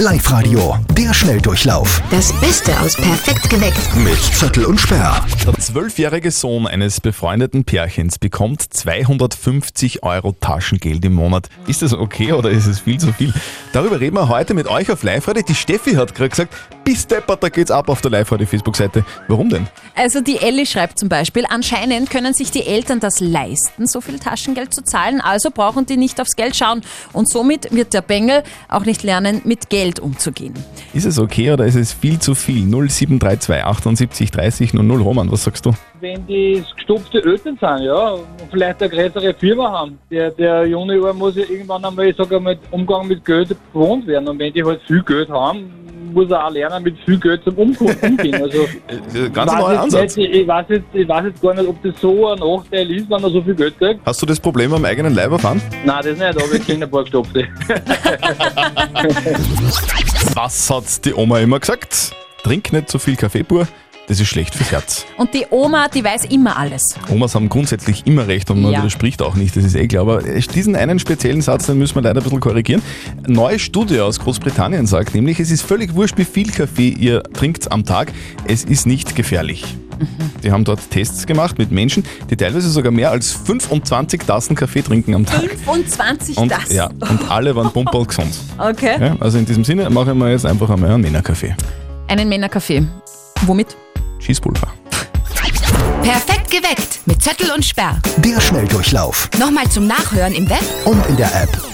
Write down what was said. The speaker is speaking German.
Live-Radio, der Schnelldurchlauf Das Beste aus Perfekt geweckt. mit Zettel und Sperr. Der zwölfjährige Sohn eines befreundeten Pärchens bekommt 250 Euro Taschengeld im Monat. Ist das okay oder ist es viel zu viel? Darüber reden wir heute mit euch auf Live-Radio. Die Steffi hat gerade gesagt, bis deppert, da geht's ab auf der Live-Radio-Facebook-Seite. Warum denn? Also die Ellie schreibt zum Beispiel, anscheinend können sich die Eltern das leisten, so viel Taschengeld zu zahlen, also brauchen die nicht aufs Geld schauen und somit wird der Bengel auch nicht lernen, mit Geld umzugehen. Ist es okay oder ist es viel zu viel? 0732 78 30 00. Roman, was sagst du? wenn die gestopfte Eltern sind, ja, und vielleicht eine größere Firma haben. Der, der junge Jahr muss ja irgendwann einmal, ich sage mal, Umgang mit Geld gewohnt werden. Und wenn die halt viel Geld haben, muss er auch lernen, mit viel Geld zum Um- Umgehen. Also, Ganz neuer Ansatz. Nicht, ich, weiß jetzt, ich weiß jetzt gar nicht, ob das so ein Nachteil ist, wenn er so viel Geld kriegt. Hast du das Problem am eigenen Leib erfahren? Nein, das nicht, aber ich kenne ein paar gestopfte. Was hat die Oma immer gesagt? Trink nicht zu viel Kaffee pur, das ist schlecht fürs Herz. Und die Oma, die weiß immer alles. Omas haben grundsätzlich immer recht und man Ja. widerspricht auch nicht, das ist eh klar. Aber diesen einen speziellen Satz, den müssen wir leider ein bisschen korrigieren. Neue Studie aus Großbritannien sagt nämlich, es ist völlig wurscht, wie viel Kaffee ihr trinkt am Tag. Es ist nicht gefährlich. Die haben dort Tests gemacht mit Menschen, die teilweise sogar mehr als 25 Tassen Kaffee trinken am Tag. 25 Und, das. ja, und alle waren pumperl gesund. Okay. Ja, also in diesem Sinne machen wir jetzt einfach einmal einen Männerkaffee. Einen Männerkaffee. Womit? Schießpulver. Perfekt geweckt mit Zettel und Sperr. Der Schnelldurchlauf Nochmal zum Nachhören im Web und in der App